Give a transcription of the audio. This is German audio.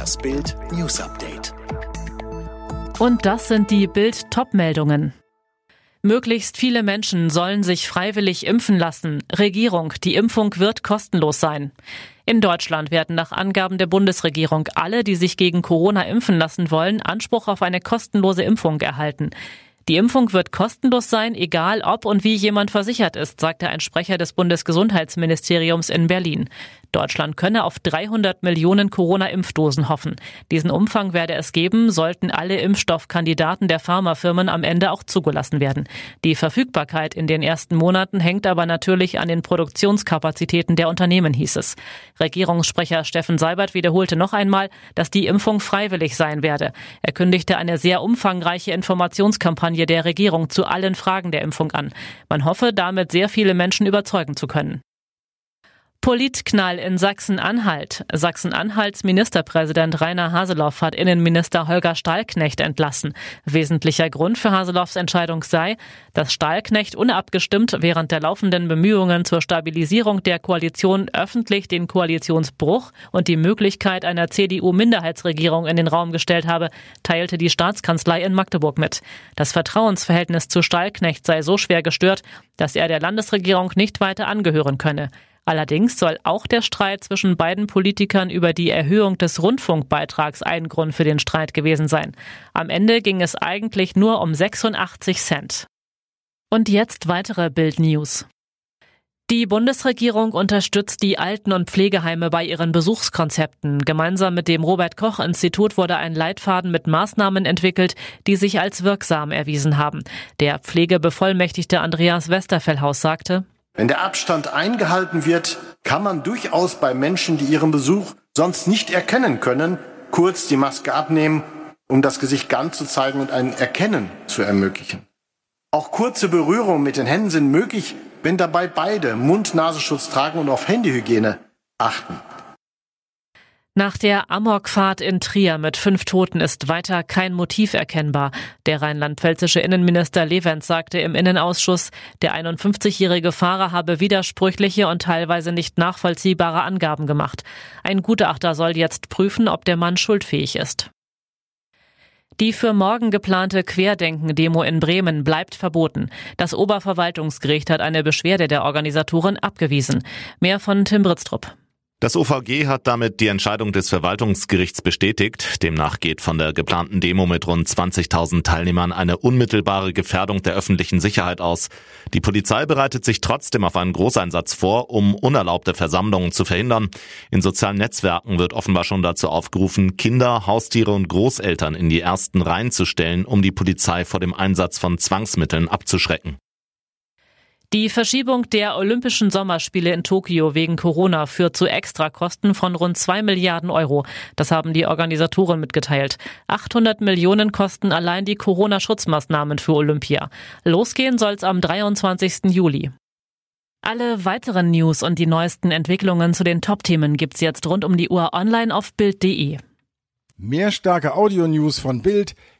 Das Bild News Update. Und das sind die Bild Topmeldungen. Möglichst viele Menschen sollen sich freiwillig impfen lassen. Regierung, die Impfung wird kostenlos sein. In Deutschland werden nach Angaben der Bundesregierung alle, die sich gegen Corona impfen lassen wollen, Anspruch auf eine kostenlose Impfung erhalten. Die Impfung wird kostenlos sein, egal ob und wie jemand versichert ist, sagte ein Sprecher des Bundesgesundheitsministeriums in Berlin. Deutschland könne auf 300 Millionen Corona-Impfdosen hoffen. Diesen Umfang werde es geben, sollten alle Impfstoffkandidaten der Pharmafirmen am Ende auch zugelassen werden. Die Verfügbarkeit in den ersten Monaten hängt aber natürlich an den Produktionskapazitäten der Unternehmen, hieß es. Regierungssprecher Steffen Seibert wiederholte noch einmal, dass die Impfung freiwillig sein werde. Er kündigte eine sehr umfangreiche Informationskampagne der Regierung zu allen Fragen der Impfung an. Man hoffe, damit sehr viele Menschen überzeugen zu können. Politknall in Sachsen-Anhalt. Sachsen-Anhalts Ministerpräsident Rainer Haseloff hat Innenminister Holger Stahlknecht entlassen. Wesentlicher Grund für Haseloffs Entscheidung sei, dass Stahlknecht unabgestimmt während der laufenden Bemühungen zur Stabilisierung der Koalition öffentlich den Koalitionsbruch und die Möglichkeit einer CDU-Minderheitsregierung in den Raum gestellt habe, teilte die Staatskanzlei in Magdeburg mit. Das Vertrauensverhältnis zu Stahlknecht sei so schwer gestört, dass er der Landesregierung nicht weiter angehören könne. Allerdings soll auch der Streit zwischen beiden Politikern über die Erhöhung des Rundfunkbeitrags ein Grund für den Streit gewesen sein. Am Ende ging es eigentlich nur um 86 Cent. Und jetzt weitere Bild News. Die Bundesregierung unterstützt die Alten- und Pflegeheime bei ihren Besuchskonzepten. Gemeinsam mit dem Robert Koch Institut wurde ein Leitfaden mit Maßnahmen entwickelt, die sich als wirksam erwiesen haben. Der Pflegebevollmächtigte Andreas Westerfellhaus sagte, wenn der Abstand eingehalten wird, kann man durchaus bei Menschen, die ihren Besuch sonst nicht erkennen können, kurz die Maske abnehmen, um das Gesicht ganz zu zeigen und ein Erkennen zu ermöglichen. Auch kurze Berührungen mit den Händen sind möglich, wenn dabei beide Mund-Nasenschutz tragen und auf Handyhygiene achten. Nach der Amokfahrt in Trier mit fünf Toten ist weiter kein Motiv erkennbar. Der rheinland-pfälzische Innenminister Levens sagte im Innenausschuss, der 51-jährige Fahrer habe widersprüchliche und teilweise nicht nachvollziehbare Angaben gemacht. Ein Gutachter soll jetzt prüfen, ob der Mann schuldfähig ist. Die für morgen geplante Querdenken-Demo in Bremen bleibt verboten. Das Oberverwaltungsgericht hat eine Beschwerde der Organisatoren abgewiesen. Mehr von Tim Britztrup. Das OVG hat damit die Entscheidung des Verwaltungsgerichts bestätigt. Demnach geht von der geplanten Demo mit rund 20.000 Teilnehmern eine unmittelbare Gefährdung der öffentlichen Sicherheit aus. Die Polizei bereitet sich trotzdem auf einen Großeinsatz vor, um unerlaubte Versammlungen zu verhindern. In sozialen Netzwerken wird offenbar schon dazu aufgerufen, Kinder, Haustiere und Großeltern in die ersten Reihen zu stellen, um die Polizei vor dem Einsatz von Zwangsmitteln abzuschrecken. Die Verschiebung der Olympischen Sommerspiele in Tokio wegen Corona führt zu Extrakosten von rund zwei Milliarden Euro. Das haben die Organisatoren mitgeteilt. 800 Millionen kosten allein die Corona-Schutzmaßnahmen für Olympia. Losgehen soll's am 23. Juli. Alle weiteren News und die neuesten Entwicklungen zu den Top-Themen gibt's jetzt rund um die Uhr online auf Bild.de. Mehr starke Audio-News von Bild